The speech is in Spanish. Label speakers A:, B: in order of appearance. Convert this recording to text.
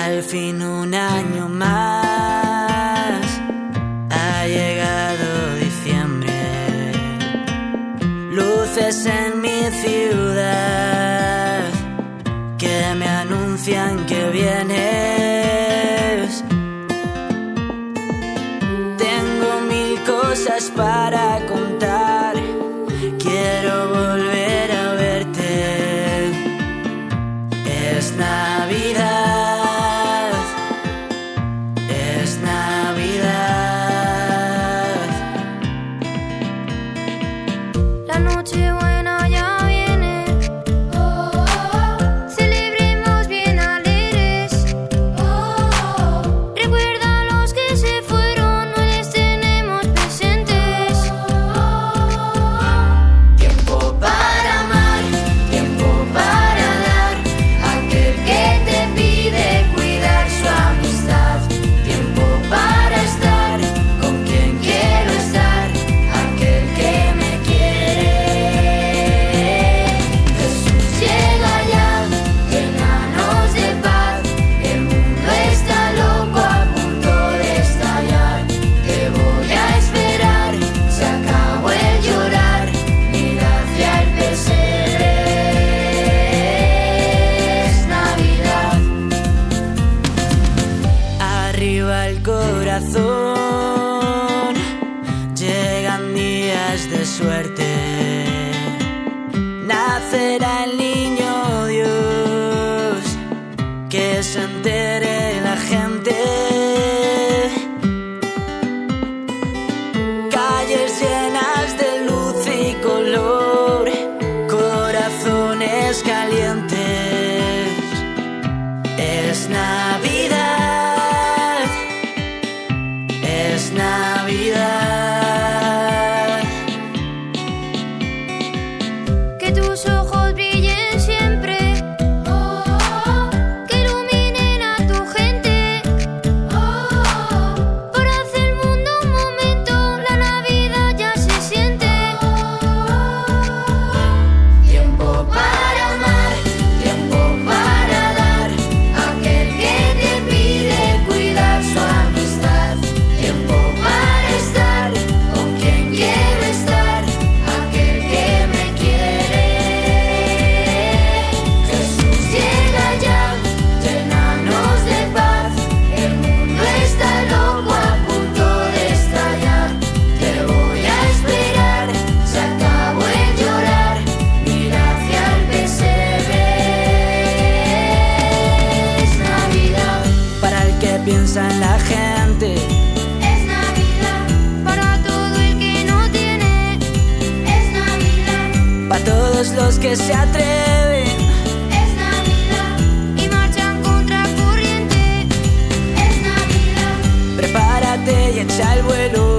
A: Al fin un año más ha llegado diciembre. Luces en mi ciudad que me anuncian que vienes. Tengo mil cosas para contar
B: noche de
A: suerte. Nacerá piensa en la gente.
B: Es Navidad para todo el que no tiene. Es Navidad
A: para todos los que se atreven.
B: Es Navidad y marchan contra corriente. Es Navidad.
A: Prepárate y echa el vuelo.